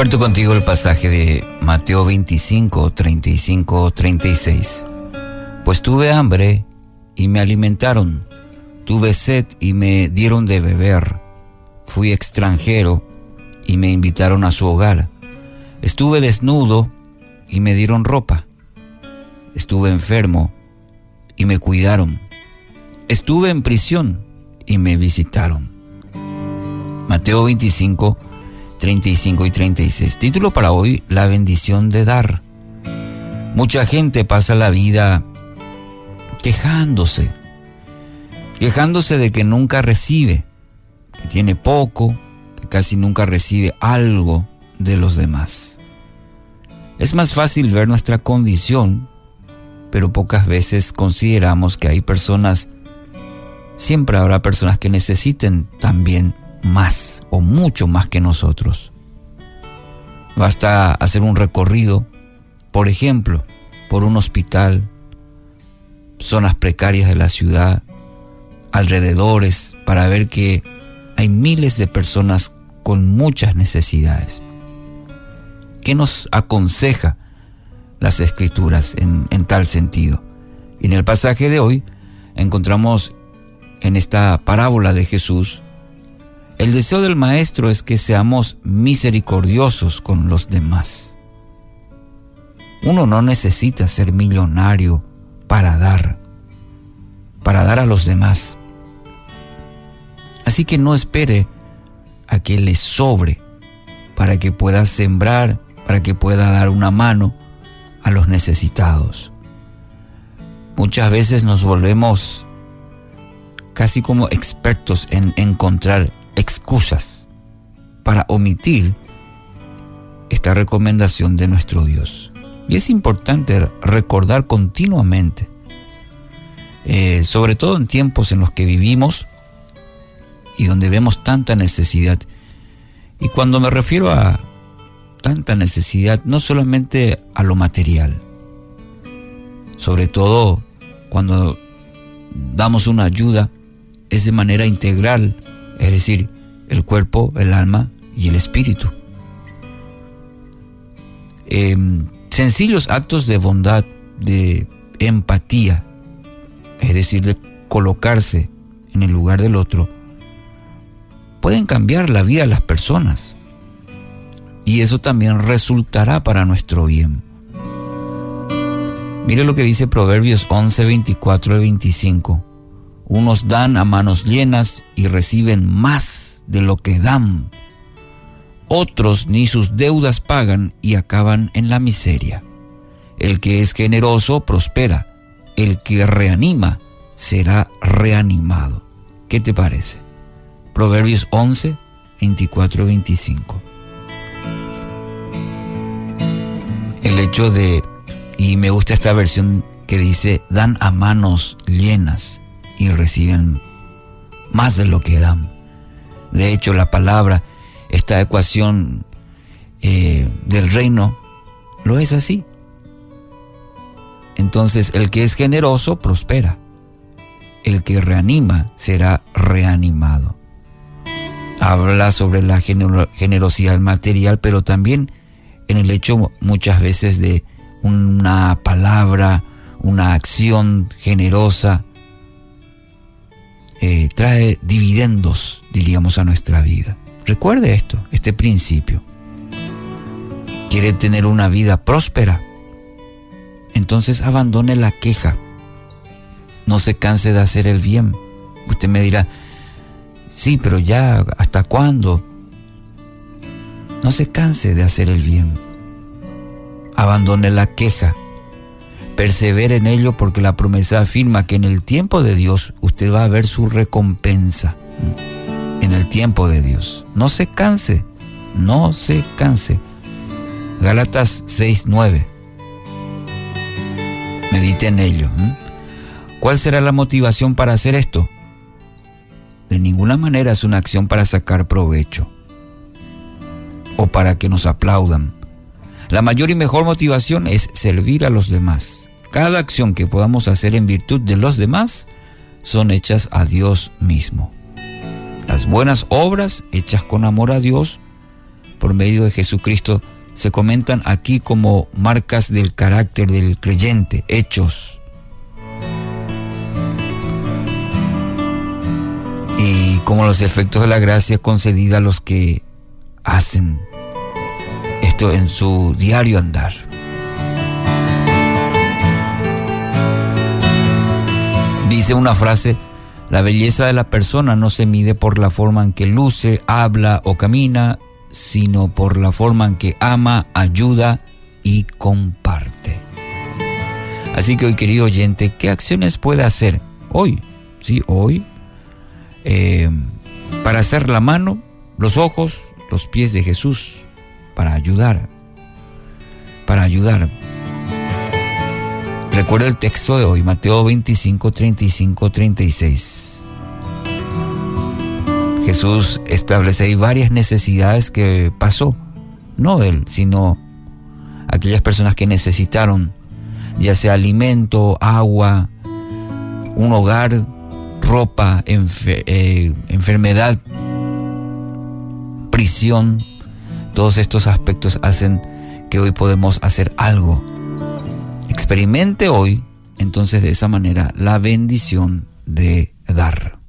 Comparto contigo el pasaje de Mateo 25, 35, 36. Pues tuve hambre y me alimentaron, tuve sed y me dieron de beber, fui extranjero y me invitaron a su hogar, estuve desnudo y me dieron ropa, estuve enfermo y me cuidaron, estuve en prisión y me visitaron. Mateo 25, 35 y 36. Título para hoy, La bendición de dar. Mucha gente pasa la vida quejándose, quejándose de que nunca recibe, que tiene poco, que casi nunca recibe algo de los demás. Es más fácil ver nuestra condición, pero pocas veces consideramos que hay personas, siempre habrá personas que necesiten también más o mucho más que nosotros. Basta hacer un recorrido, por ejemplo, por un hospital, zonas precarias de la ciudad, alrededores, para ver que hay miles de personas con muchas necesidades. ¿Qué nos aconseja las escrituras en, en tal sentido? Y en el pasaje de hoy encontramos en esta parábola de Jesús el deseo del Maestro es que seamos misericordiosos con los demás. Uno no necesita ser millonario para dar, para dar a los demás. Así que no espere a que le sobre para que pueda sembrar, para que pueda dar una mano a los necesitados. Muchas veces nos volvemos casi como expertos en encontrar excusas para omitir esta recomendación de nuestro Dios. Y es importante recordar continuamente, eh, sobre todo en tiempos en los que vivimos y donde vemos tanta necesidad. Y cuando me refiero a tanta necesidad, no solamente a lo material, sobre todo cuando damos una ayuda, es de manera integral es decir, el cuerpo, el alma y el espíritu. Em, sencillos actos de bondad, de empatía, es decir, de colocarse en el lugar del otro, pueden cambiar la vida de las personas. Y eso también resultará para nuestro bien. Mire lo que dice Proverbios 11, 24 al 25. Unos dan a manos llenas y reciben más de lo que dan. Otros ni sus deudas pagan y acaban en la miseria. El que es generoso prospera. El que reanima será reanimado. ¿Qué te parece? Proverbios 11, 24, 25. El hecho de, y me gusta esta versión que dice, dan a manos llenas y reciben más de lo que dan. De hecho, la palabra, esta ecuación eh, del reino, lo es así. Entonces, el que es generoso prospera. El que reanima será reanimado. Habla sobre la generosidad material, pero también en el hecho muchas veces de una palabra, una acción generosa, eh, trae dividendos, diríamos, a nuestra vida. Recuerde esto, este principio. ¿Quiere tener una vida próspera? Entonces abandone la queja. No se canse de hacer el bien. Usted me dirá, sí, pero ya, ¿hasta cuándo? No se canse de hacer el bien. Abandone la queja persevere en ello porque la promesa afirma que en el tiempo de Dios usted va a ver su recompensa. En el tiempo de Dios. No se canse, no se canse. Galatas 6:9. Medite en ello. ¿Cuál será la motivación para hacer esto? De ninguna manera es una acción para sacar provecho o para que nos aplaudan. La mayor y mejor motivación es servir a los demás. Cada acción que podamos hacer en virtud de los demás son hechas a Dios mismo. Las buenas obras hechas con amor a Dios por medio de Jesucristo se comentan aquí como marcas del carácter del creyente, hechos. Y como los efectos de la gracia concedida a los que hacen esto en su diario andar. Dice una frase, la belleza de la persona no se mide por la forma en que luce, habla o camina, sino por la forma en que ama, ayuda y comparte. Así que hoy, querido oyente, ¿qué acciones puede hacer hoy? Sí, hoy, eh, para hacer la mano, los ojos, los pies de Jesús, para ayudar, para ayudar. Recuerda el texto de hoy, Mateo 25, 35, 36. Jesús establece ahí varias necesidades que pasó, no él, sino aquellas personas que necesitaron, ya sea alimento, agua, un hogar, ropa, eh, enfermedad, prisión. Todos estos aspectos hacen que hoy podemos hacer algo. Experimente hoy, entonces de esa manera, la bendición de dar.